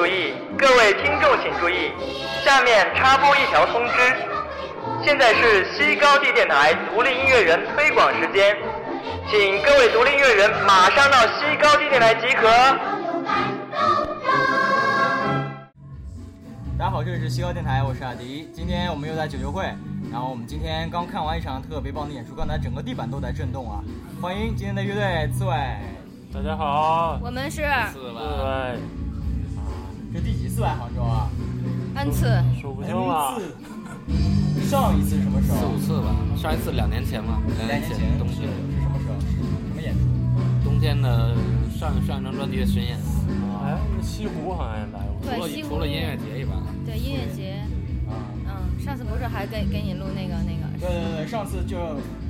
注意，各位听众请注意，下面插播一条通知，现在是西高地电台独立音乐人推广时间，请各位独立音乐人马上到西高地电台集合。大家好，这里是西高电台，我是阿迪。今天我们又在九九会，然后我们今天刚看完一场特别棒的演出，刚才整个地板都在震动啊！欢迎今天的乐队刺猬，大家好，我们是四位，这第几次来杭州啊？N 次，数不清了。上一次是什么时候？四五次吧，上一次两年前嘛，两年前冬天是是什么时候？什么演出？冬天的上上一张专辑的巡演，哎，西湖好像也来过，除了对除了音乐节以外，对音乐节，啊，嗯，上次不是还给给你录那个那对个，对对，上次就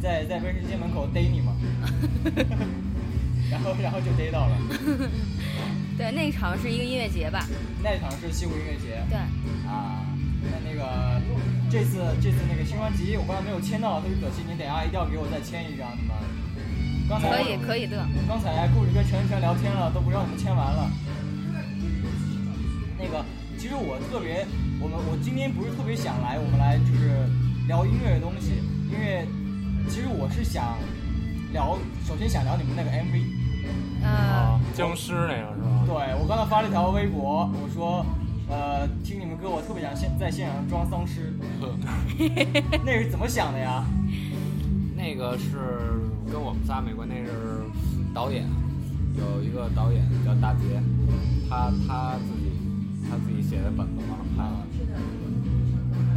在在威士忌门口逮你嘛，然后然后就逮到了。对，那场是一个音乐节吧？那场是西湖音乐节。对，啊，那那个这次这次那个新专辑我刚才没有签到，特别可惜，你等一下一定要给我再签一张你们。刚才可以可以的。刚才顾里跟陈晨聊天了，都不让我们签完了。那个，其实我特别，我们我今天不是特别想来，我们来就是聊音乐的东西，因为其实我是想聊，首先想聊你们那个 MV。僵尸那个是吧？对我刚才发了一条微博，我说，呃，听你们歌，我特别想现在现场装丧尸，那是怎么想的呀？那个是跟我们仨没关，那是导演，有一个导演叫大杰，他他自己他自己写的本子嘛，拍啊，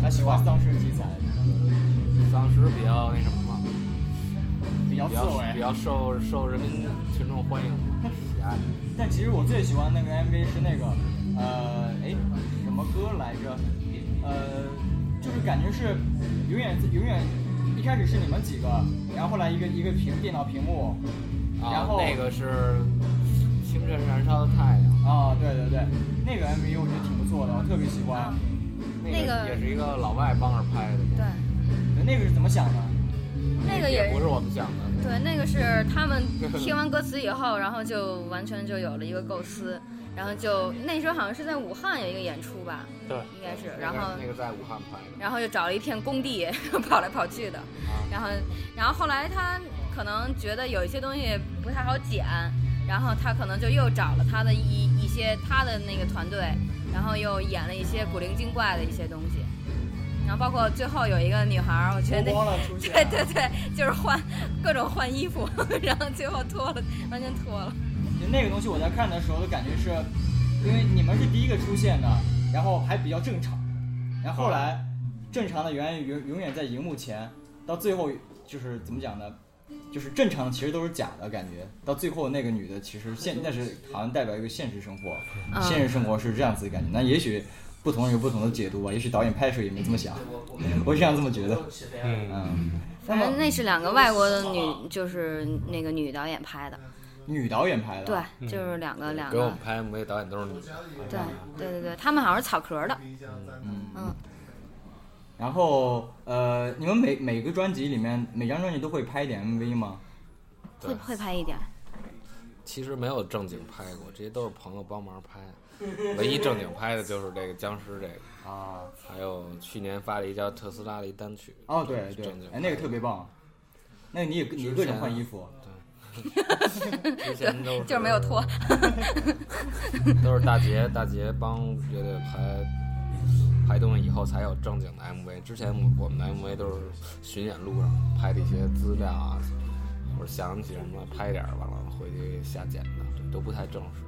他喜欢丧尸题材，丧尸比较那什么嘛，比较刺比较比。较受受人民群众欢迎喜爱。但其实我最喜欢那个 MV 是那个，呃，哎，什么歌来着？呃，就是感觉是永远永远，一开始是你们几个，然后后来一个一个屏电脑屏幕，然后，啊那个是清晨燃烧的太阳，啊，对对对，那个 MV 我觉得挺不错的，我特别喜欢。那个也是一个老外帮着拍的，对，对那个是怎么想的？那个也也不是我们想的。对，那个是他们 听完歌词以后，然后就完全就有了一个构思，然后就那时候好像是在武汉有一个演出吧，对，应该是，然后那个在武汉拍的，然后就找了一片工地 跑来跑去的，然后然后后来他可能觉得有一些东西不太好剪，然后他可能就又找了他的一一些他的那个团队，然后又演了一些古灵精怪的一些东西，然后包括最后有一个女孩儿，我觉得脱了出现。对对对，就是换各种换衣服，然后最后脱了，完全脱了。就那个东西我在看的时候的感觉是，因为你们是第一个出现的，然后还比较正常，然后后来正常的永远永永远在荧幕前，到最后就是怎么讲呢？就是正常的其实都是假的感觉，到最后那个女的其实现那是好像代表一个现实生活，嗯现实生活是这样子的感觉。那也许不同人有不同的解读吧，也许导演拍的时候也没这么想，我是这样这么觉得。嗯，嗯，反正那是两个外国的女，就是那个女导演拍的，女导演拍的，对，就是两个两个。给我们，拍 MV 导演都是女。的。对对对对，他们好像是草壳的，嗯嗯。然后呃，你们每每个专辑里面，每张专辑都会拍一点 MV 吗？会会拍一点。其实没有正经拍过，这些都是朋友帮忙拍。唯一正经拍的就是这个僵尸这个，啊，还有去年发了一叫特斯拉的一单曲。哦对对正经，哎那个特别棒，那个你也你各种换衣服，对 之前都是就是没有脱，都是大杰大杰帮乐队拍拍东西以后才有正经的 MV。之前我们的 MV 都是巡演路上拍的一些资料啊，或者想起什么拍点儿，完了回去瞎剪的，都不太正式。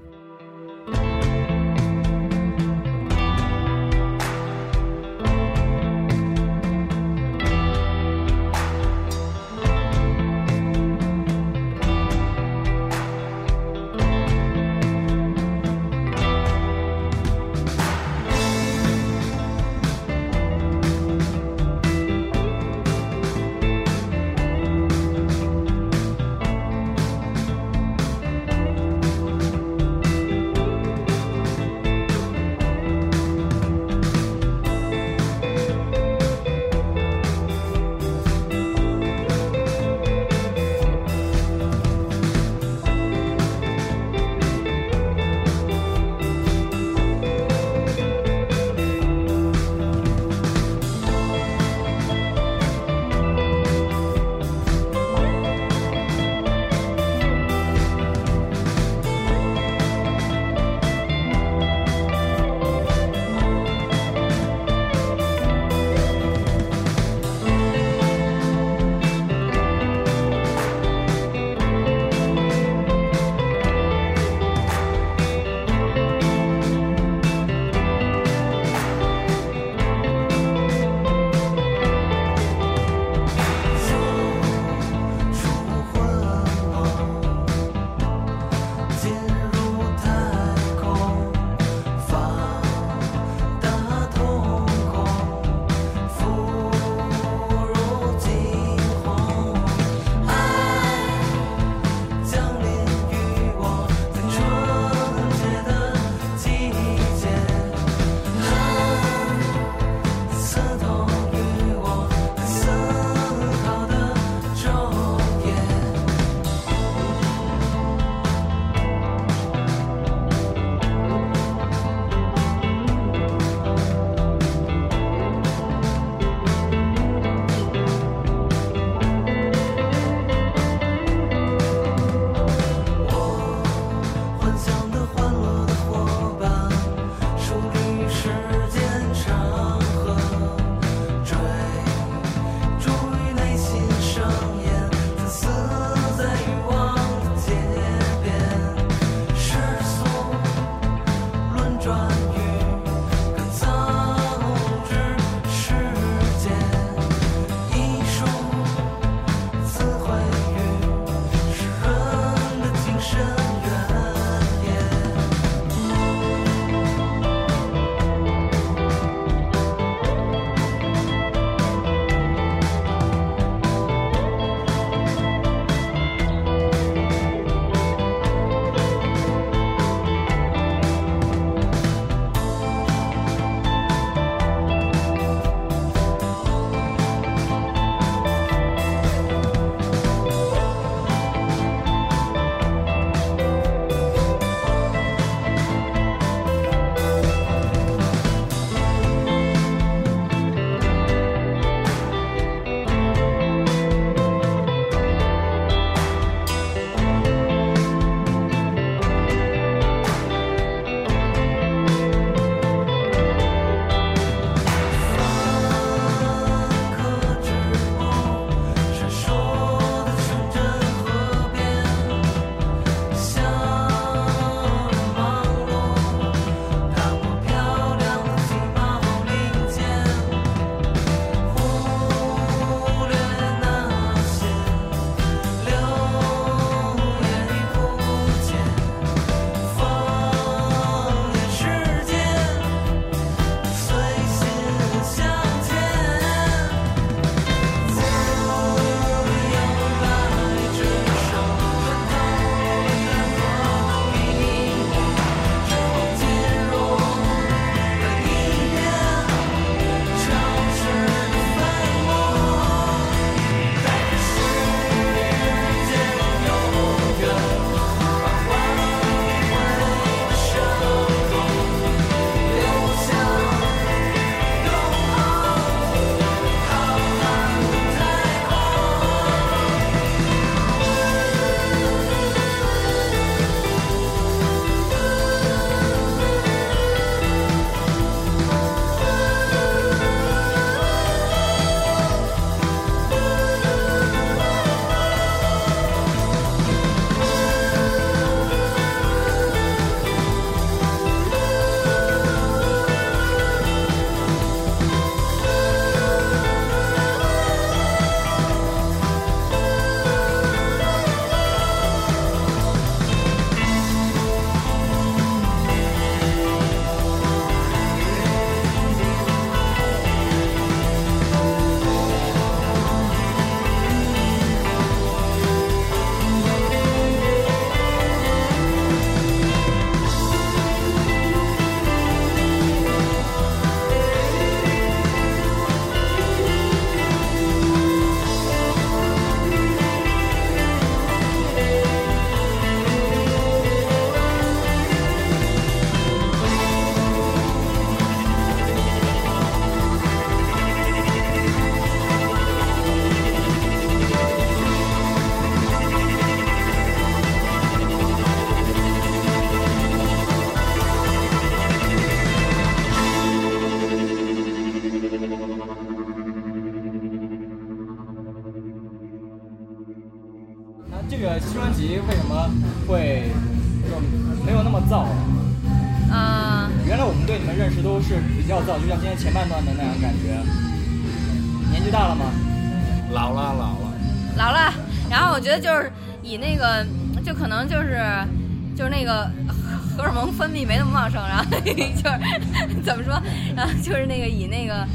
就是怎么说，然后就是那个以那个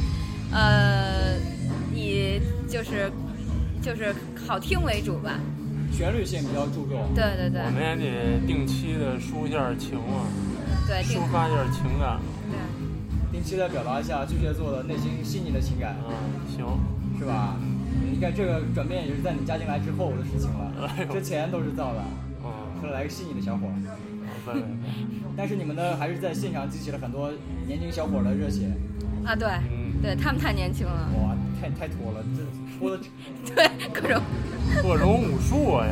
呃以就是就是好听为主吧。旋律性比较注重。对对对我们也得定期的抒一下情啊，对，抒发一下情感。对。定期的表达一下巨蟹座的内心细腻的情感，嗯，行，是吧？你看这个转变也是在你加进来之后的事情了哎，之前都是造的。嗯，后来来个细腻的小伙 但是你们呢，还是在现场激起了很多年轻小伙的热血。啊，对，嗯，对他们太年轻了，哇，太太脱了，这脱的 对各种。各种武术啊，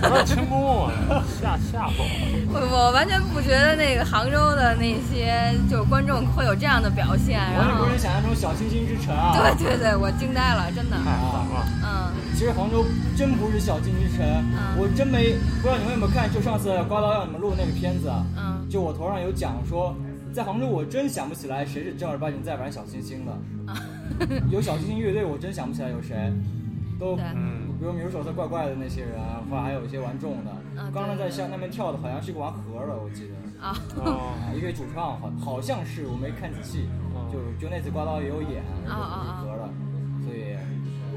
全是轻功啊，吓吓死我。我我完全不觉得那个杭州的那些就是观众会有这样的表现，然后完全不是想象中小清新之城啊。对对对，我惊呆了，真的，了，太爽了。嗯。其实杭州真不是小清新之城，嗯。我真没不知道你们有没有看，就上次刮刀让你们录那个片子，啊嗯。就我头上有讲说，在杭州我真想不起来谁是正儿八经在玩小清新的，啊，有小清新乐队我真想不起来有谁，都嗯，比如米如手色怪怪的那些人啊，或者还有一些玩重的，嗯刚刚在下那边跳的好像是个玩盒的，我记得。啊，一个主唱好好像是我没看仔细，哦。就就那次刮刀也有演，哦哦哦合的，所以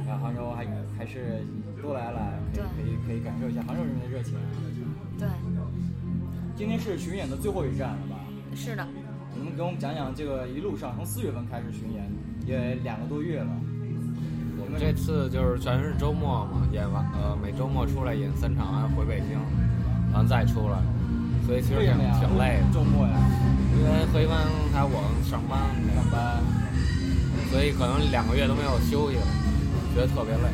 来杭州还还是多来来，可以可以可以感受一下杭州人民的热情。对，今天是巡演的最后一站了吧？是的，你们给我们讲讲这个一路上从四月份开始巡演，也两个多月了。我们这次就是全是周末嘛，演完呃每周末出来演三场，完回北京，完再出来，所以其实挺？挺累的，周末呀，因为回班还有我上班上班。所以可能两个月都没有休息了，觉得特别累。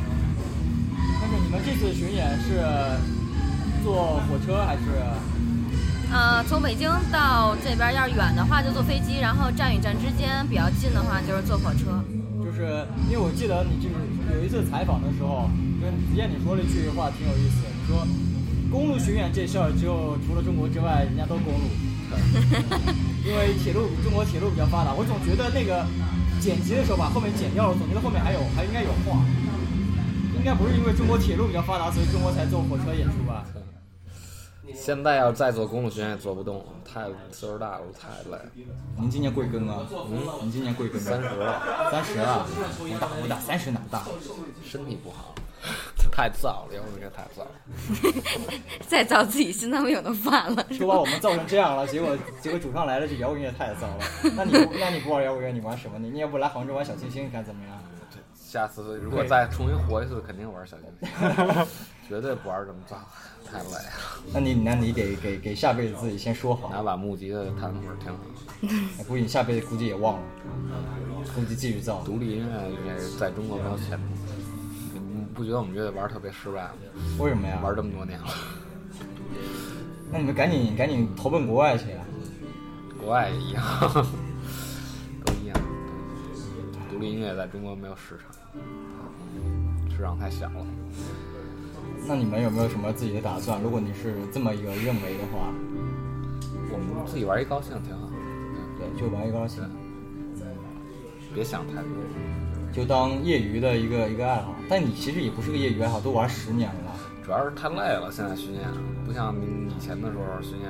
但是你们这次巡演是坐火车还是？呃，从北京到这边要是远的话就坐飞机，然后站与站之间比较近的话就是坐火车。就是因为我记得你就是有一次采访的时候，跟子健你说了一句话挺有意思，你说公路巡演这事儿只有除了中国之外，人家都公路，因为铁路中国铁路比较发达。我总觉得那个剪辑的时候把后面剪掉了，总觉得后面还有还应该有话，应该不是因为中国铁路比较发达，所以中国才坐火车演出吧？现在要再做公路巡演也做不动了，太岁数大了，太累了。您今年贵庚啊？嗯，您今年贵庚？三十了，三十啊？不大不大，三十哪大？身体不好，太燥了，摇滚乐太燥了。再燥自己心脏病都犯了，是吧？都把我们造成这样了，结果结果主唱来了，这摇滚乐太燥了。那你不那你不玩摇滚乐，你玩什么呢？你要不来杭州玩小清新，你看怎么样？下次如果再重新活一次，肯定玩小清新，绝对不玩这么脏，太累了。那你那你得给给下辈子自己先说好，拿把木吉的弹会儿挺好。估计你下辈子估计也忘了，估计继续造。独立音乐应该是在中国没有前途。你不觉得我们乐队玩特别失败吗？为什么呀？玩这么多年了，那你们赶紧赶紧投奔国外去啊！国外也一样，都一样。独立音乐在中国没有市场，市场太小了。那你们有没有什么自己的打算？如果你是这么一个认为的话，我们自己玩一高兴挺好，对，就玩一高兴，别想太多。就当业余的一个一个爱好。但你其实也不是个业余爱好，都玩十年了。主要是太累了，现在巡演不像以前的时候巡演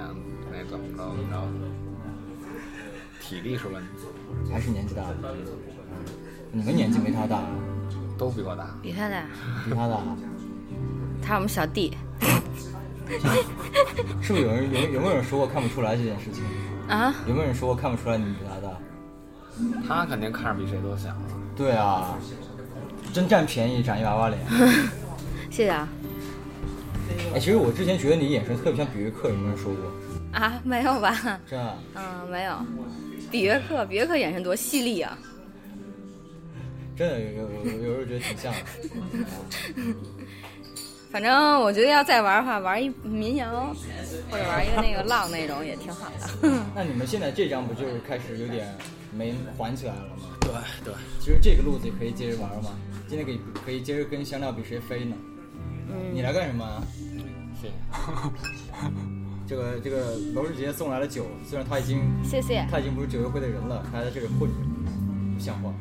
那怎么着怎么着，体力是问题，还是年纪大了。你们年纪没他大，都比我大。比他大，比他大，他是我们小弟是不是有人有有没有人说过看不出来这件事情？啊。有没有人说过看不出来你比他大？他肯定看着比谁都小。对啊，真占便宜，长一娃娃脸。谢谢啊。哎，其实我之前觉得你眼神特别像比约克，有没有人说过？啊，没有吧？真的？嗯，没有。比约克，比约克眼神多犀利啊！真的有有有时候觉得挺像的。反正我觉得要再玩的话，玩一民谣，或者玩一个那个浪那种也挺好的。那你们现在这张不就是开始有点没缓起来了吗？对对，其实这个路子也可以接着玩嘛。今天可以可以接着跟香料比谁飞呢？嗯你来干什么啊？谢谢。这个这个楼志杰送来了酒，虽然他已经谢谢。他已经不是酒友会的人了，他还在这里混着，不像话。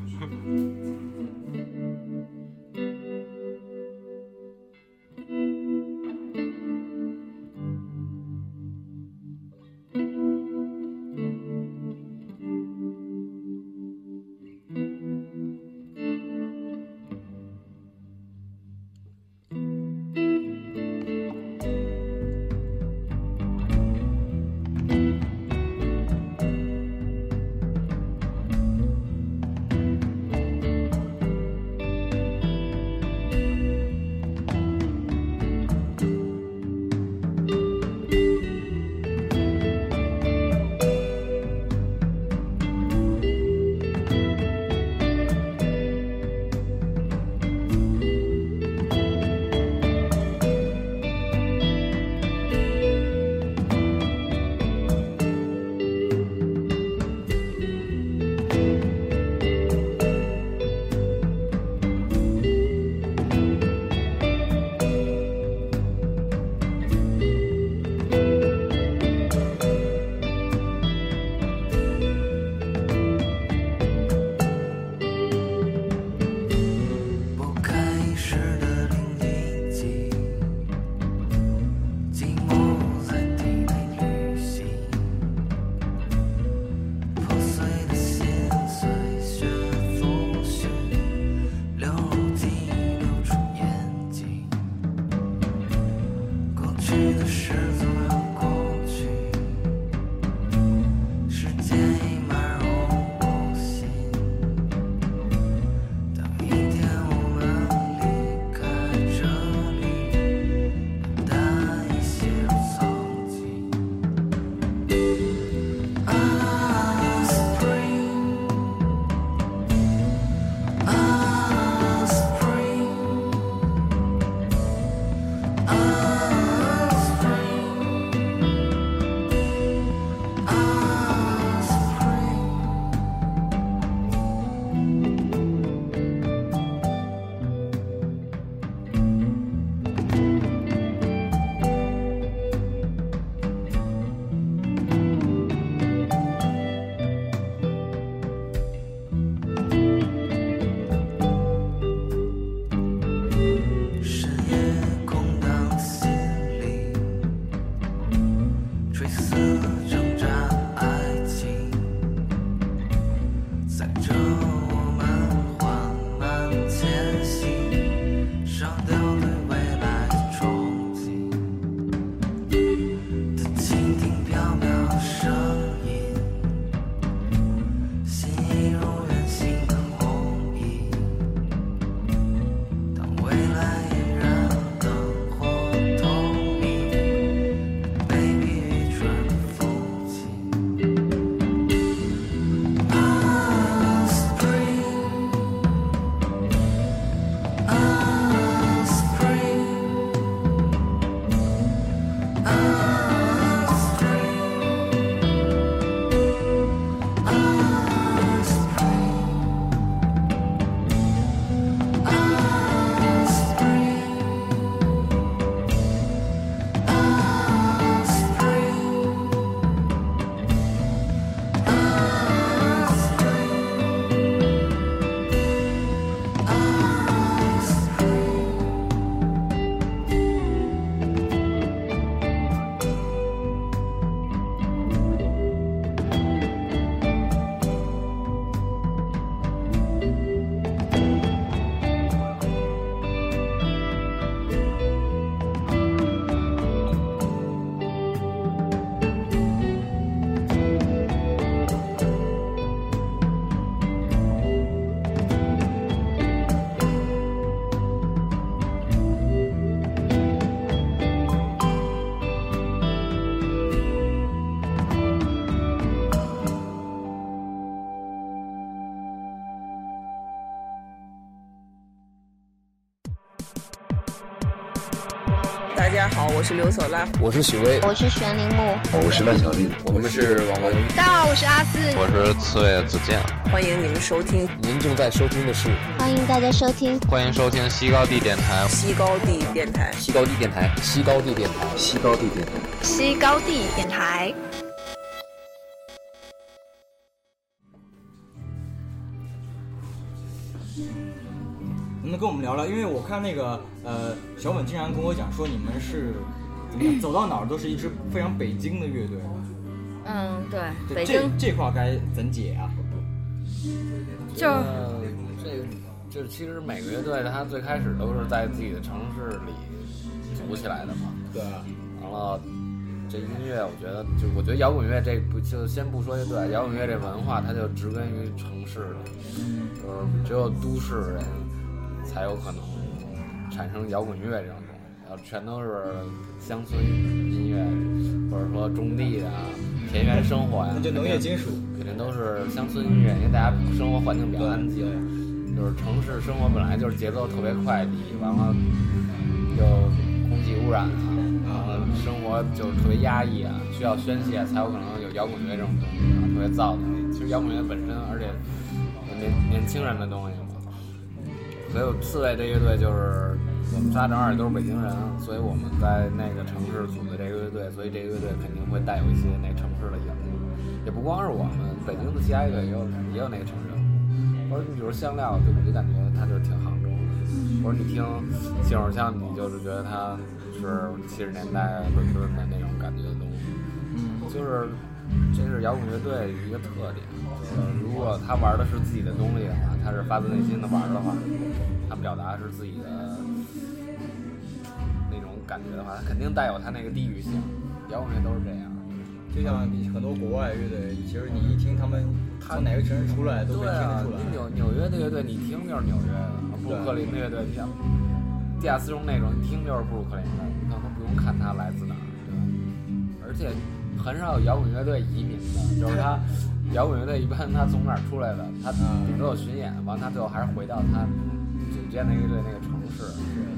是刘索拉，我是许巍，我是玄铃木，我是万小丽，我们是王文。大家好，我是阿四，我是刺猬子健。欢迎你们收听，您正在收听的是，欢迎大家收听，欢迎收听西高地电台，西高地电台，西高地电台，西高地电台，西高地电台，西高地电台。能不能跟我们聊聊？因为我看那个呃，小本经常跟我讲说，你们是走到哪儿都是一支非常北京的乐队。嗯，对，对北京这这块该怎解啊？就这就其实每个乐队它最开始都是在自己的城市里组起来的嘛。对。完了，这音乐我觉得就我觉得摇滚乐这不就先不说乐队，摇滚乐这文化它就植根于城市里，就是只有都市人才有可能产生摇滚乐这种然后全都是乡村音乐，或者说种地啊。田园生活呀，那就农业金属，肯定都是乡村音乐，因为大家生活环境比较安静，就是城市生活本来就是节奏特别快的，完了又空气污染啊，然后生活就是特别压抑啊，需要宣泄才有可能有摇滚乐这种东西，啊特别燥的。其实摇滚乐本身，而且年年轻人的东西嘛，所以刺猬这乐队就是我们仨正好也都是北京人，所以我们在那个城市组的这个乐队，所以这个乐队肯定会带有一些那城市的影子，也不光是我们，北京的其他乐队也有也有那个城市。或者你比如香料，就我就感觉它就是挺杭州的，或者你听信手枪，你就是觉得它是七十年代伦敦的那种感觉的东西，就是这是摇滚乐队一个特点。呃，如果他玩的是自己的东西的话，他是发自内心的玩的话，他表达是自己的那种感觉的话，他肯定带有他那个地域性。摇滚乐都是这样，就像很多国外乐队，其实你一听他们他哪个城市出来都能听得出来。纽纽约的乐队，你听就是纽约的；布鲁克林的乐队，你像地下丝绒那种，你听就是布鲁克林的，你可能不用看他来自哪儿，对吧？而且很少有摇滚乐队移民的，就是他 摇滚乐队一般他从哪儿出来的，他顶多有巡演，完他最后还是回到他组建的乐队那个城市，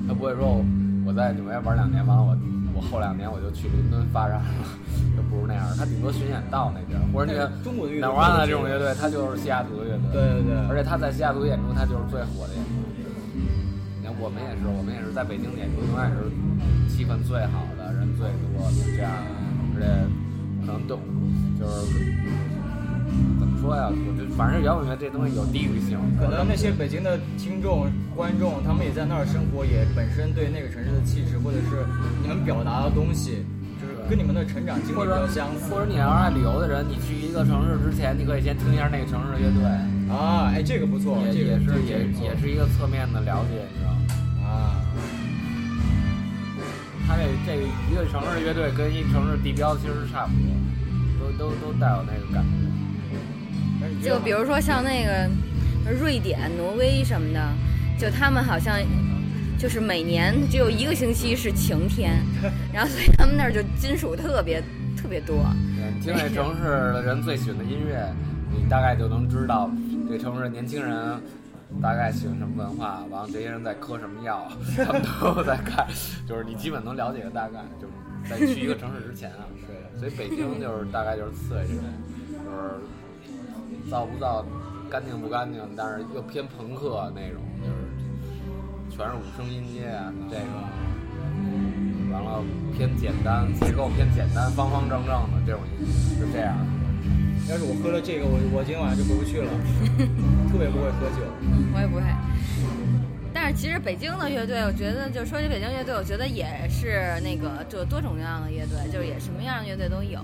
他不会说我我在纽约玩两年，完了我我后两年我就去伦敦发展了，就不如那样，他顶多巡演到那边，或者那个中国的乐队，南湾的这种乐队，他就是西雅图的乐队，对对对，而且他在西雅图演出，他就是最火的演出。你看我们也是，我们也是在北京演出，永远是气氛最好的，人最多的这样，而且可能都就是怎么说呀？我就反正摇滚乐这东西有地域性，可能那些北京的听众、观众，他们也在那儿生活，也本身对那个城市的气质，或者是你们表达的东西，就是跟你们的成长经历比较相似。或者你要是爱旅游的人，你去一个城市之前，你可以先听一下那个城市的乐队啊，哎，这个不错，也也是也也是一个侧面的了解，你知道吗？啊，他这这一个城市的乐队跟一城市地标其实差不多，都都都带有那个感觉。就比如说像那个瑞典、挪威什么的，就他们好像就是每年只有一个星期是晴天，然后所以他们那儿就金属特别特别多。听这 城市的人最喜欢的音乐，你大概就能知道这城市年轻人大概喜欢什么文化，完了这些人在嗑什么药，他们都在看，就是你基本能了解个大概，就是在去一个城市之前啊。对，所以北京就是大概就是刺猬这种，就是。造不造，干净不干净，但是又偏朋克那种，就是全是五声音阶啊，这个，完了偏简单，结构偏简单，方方正正的这种音乐，就这样。要是我喝了这个，我我今天晚上就回不去了，特别不会喝酒。我也不会。但是其实北京的乐队，我觉得就说起北京乐队，我觉得也是那个就多种多样的乐队，就是也什么样的乐队都有。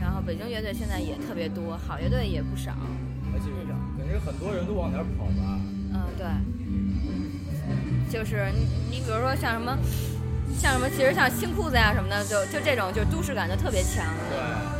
然后北京乐队现在也特别多，好乐队也不少，而且这种感觉很多人都往哪儿跑吧？嗯，对，就是你你比如说像什么，像什么，其实像新裤子呀什么的，就就这种就都市感就特别强。对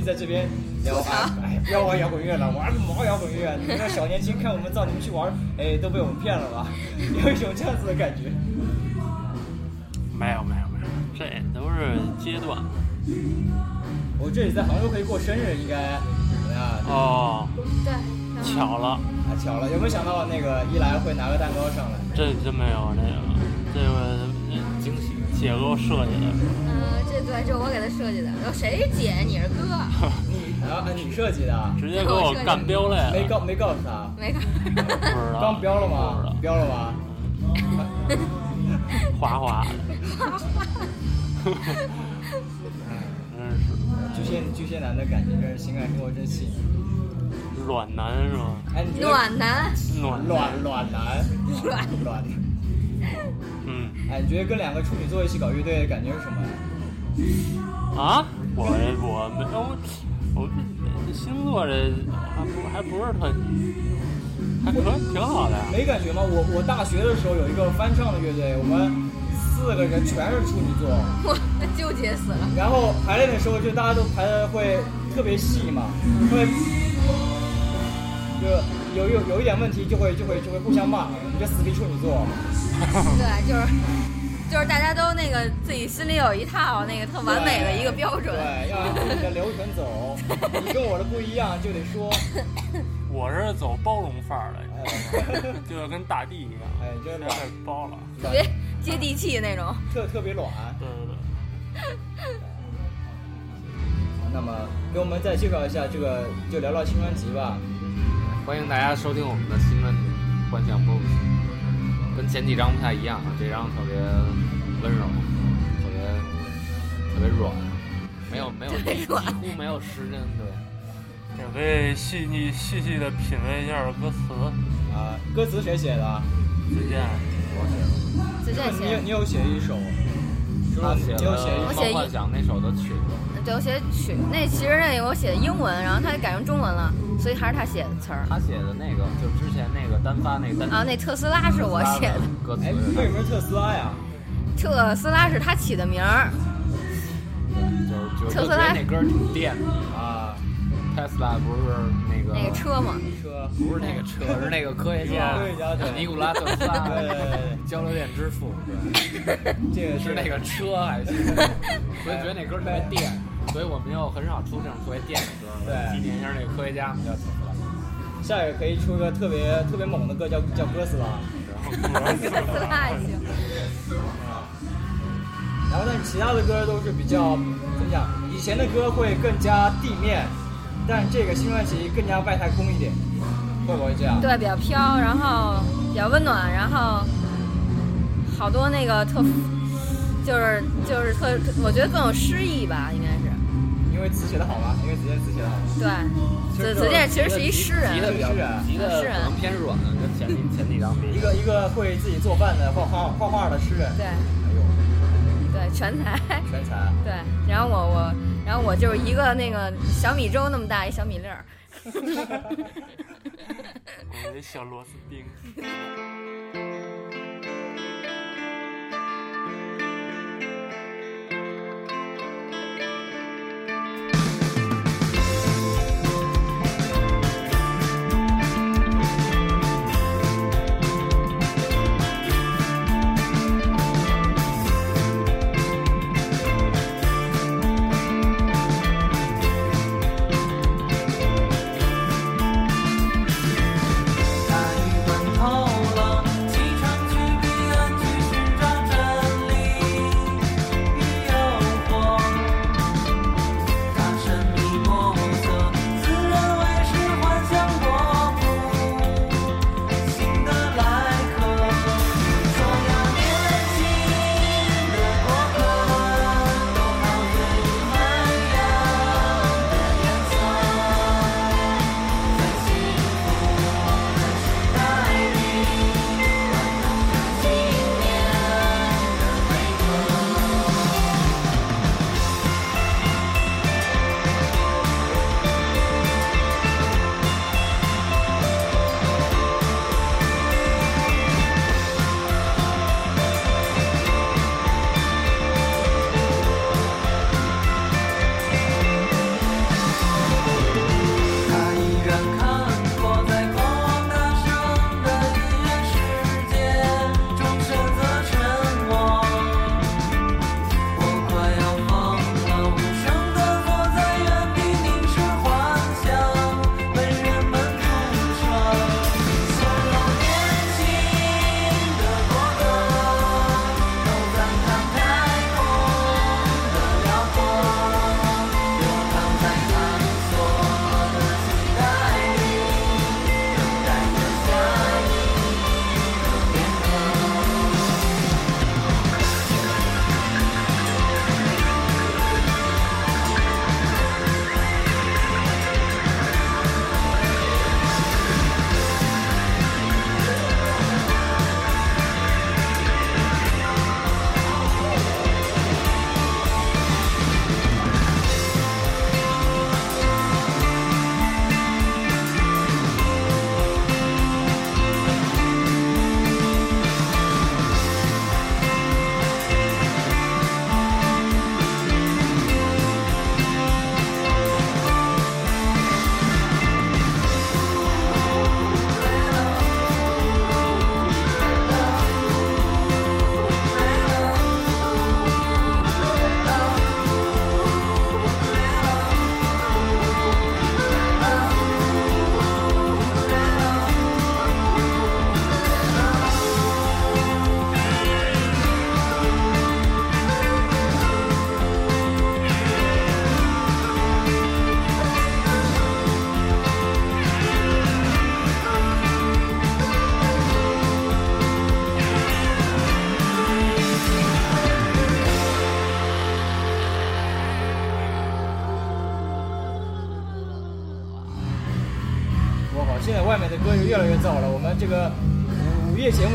在这边聊啊，哎，不要玩摇滚乐了，玩毛摇滚乐！你们小年轻看我们造，你们去玩，哎，都被我们骗了吧？有一种这样子的感觉。没有没有没有，这都是阶段。我这里在杭州可以过生日，应该怎么样？哦，对，巧了，啊，巧了，有没有想到那个一来会拿个蛋糕上来？这真没有那个，这个惊喜，姐给我设计的。嗯，这对，这我给他设计的。有谁姐？你是哥？你啊，你设计的？直接给我干标了呀。没告没告诉他？没告。不知道。刚标了吗？标了吗？滑滑的。是。巨蟹巨蟹男的感觉，真是情感生活真细腻。暖男是吗？哎，暖男。暖暖暖男。暖暖。嗯。哎，你觉得跟两个处女座一起搞乐队的感觉是什么？啊？我我没我这星座这还不还不是特，还可挺好的呀。没感觉吗？我我大学的时候有一个翻唱的乐队，我们四个人全是处女座。我纠结死了。然后排练的时候就大家都排的会特别细嘛，会就有有有一点问题就会就会就会互相骂，你这死逼处女座。对，就是就是大家都那个自己心里有一套那个特完美的一个标准。对，要按你的流程走，你跟我的不一样就得说。我是走包容范儿的，就要跟大地一样，哎，这太包了，特别接地气那种，特特别暖。对对对。那么，给我们再介绍一下这个，就聊聊新专辑吧。欢迎大家收听我们的新专辑《幻想 BOSS》，跟前几张不太一样，这张特别温柔，特别特别软，没有没有几乎没有失真，对。也可以细腻细细的品味一下歌词啊，歌词谁写的？子健，我写的。子健写。你你有写一首？他写幻想》那首的曲子。对，我写曲，那其实那我写的英文，然后他改成中文了，所以还是他写的词儿。他写的那个，就之前那个单发那个单。啊，那特斯拉是我写的。歌词。哎，为什么是特斯拉呀？特斯拉是他起的名儿。就是就是。特斯拉那歌挺电的啊。特斯拉不是那个那个车吗？车不是那个车，是那个科学家，尼古拉特斯拉，对对对，交流电之父，对，这个是那个车还行，所以觉得那歌特别电，所以我们又很少出这种特别电的歌，对，纪念一下那个科学家，叫特斯拉。下一个可以出个特别特别猛的歌，叫叫哥斯拉，哥斯拉还行。然后，但是其他的歌都是比较怎么讲？以前的歌会更加地面。但这个新专辑更加外太空一点，会不会这样？对，比较飘，然后比较温暖，然后好多那个特，就是就是特，我觉得更有诗意吧，应该是。因为词写的好吧？因为子健词写的好。对，子子健其实是一诗人。急的比较，急的可能偏软，跟 前几前几张比。一个一个会自己做饭的画画画画的诗人。对。哎呦。对，全才。全才。对，然后我我。然后我就是一个那个小米粥那么大一小米粒儿，我的小螺丝钉。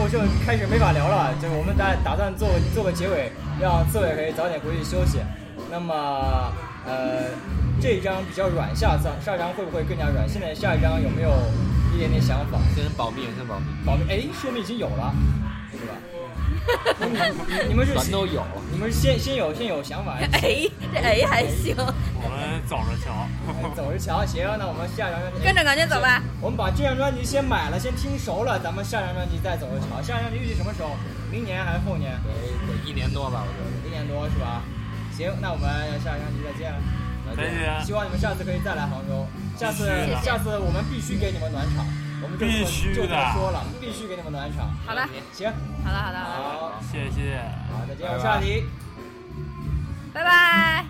目就开始没法聊了，就是我们打打算做做个结尾，让刺猬可以早点回去休息。那么呃，这一张比较软，下张下一张会不会更加软？现在下一张有没有一点点想法？先保密，先保密，保密，哎，说明已经有了，是吧？你们是全都有，你们是先先有先有想法，哎，这哎还行，我们走着瞧。走着瞧。行，那我们下一张跟着感觉走吧。我们把这张专辑先买了，先听熟了，咱们下张专辑再走着瞧。下张专辑预计什么时候？明年还是后年？得得一年多吧，我觉得。一年多是吧？行，那我们下张专辑再见了。再见。希望你们下次可以再来杭州。下次下次我们必须给你们暖场。我们就必须的就这么说了，必须给你们暖场。好了，行，好了，好了，好了，好，谢谢。好，再见，我是阿迪。拜拜。